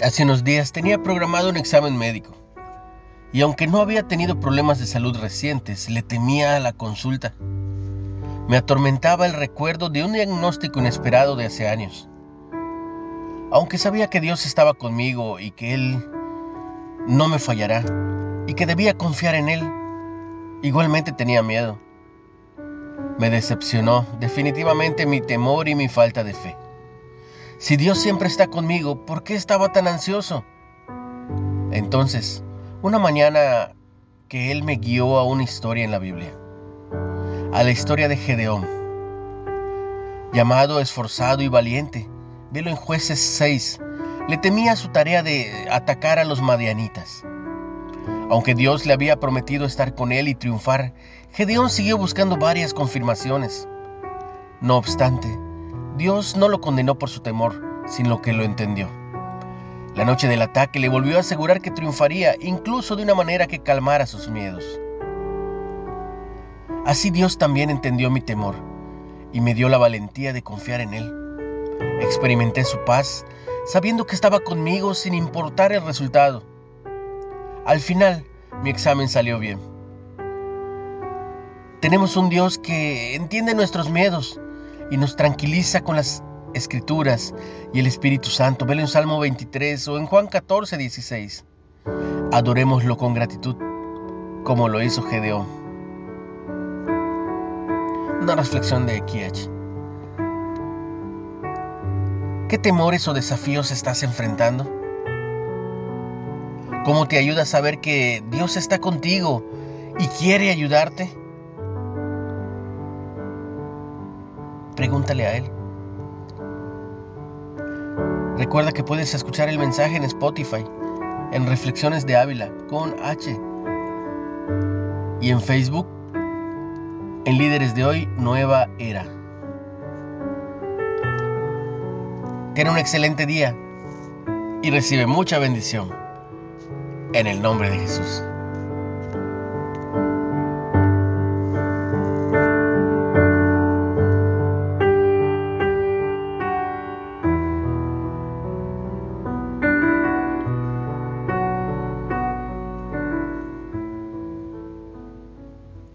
Hace unos días tenía programado un examen médico y aunque no había tenido problemas de salud recientes, le temía a la consulta. Me atormentaba el recuerdo de un diagnóstico inesperado de hace años. Aunque sabía que Dios estaba conmigo y que Él no me fallará y que debía confiar en Él, igualmente tenía miedo. Me decepcionó definitivamente mi temor y mi falta de fe. Si Dios siempre está conmigo, ¿por qué estaba tan ansioso? Entonces, una mañana que Él me guió a una historia en la Biblia, a la historia de Gedeón, llamado esforzado y valiente, velo en jueces 6, le temía su tarea de atacar a los madianitas. Aunque Dios le había prometido estar con él y triunfar, Gedeón siguió buscando varias confirmaciones. No obstante, Dios no lo condenó por su temor, sino que lo entendió. La noche del ataque le volvió a asegurar que triunfaría, incluso de una manera que calmara sus miedos. Así Dios también entendió mi temor y me dio la valentía de confiar en Él. Experimenté su paz, sabiendo que estaba conmigo sin importar el resultado. Al final, mi examen salió bien. Tenemos un Dios que entiende nuestros miedos y nos tranquiliza con las escrituras y el Espíritu Santo. Velo en Salmo 23 o en Juan 14, 16. Adorémoslo con gratitud, como lo hizo Gedeón. Una reflexión de Kiech. ¿Qué temores o desafíos estás enfrentando? ¿Cómo te ayuda a saber que Dios está contigo y quiere ayudarte? Pregúntale a Él. Recuerda que puedes escuchar el mensaje en Spotify, en Reflexiones de Ávila, con H. Y en Facebook, en Líderes de Hoy, Nueva Era. Ten un excelente día y recibe mucha bendición. En el nombre de Jesús.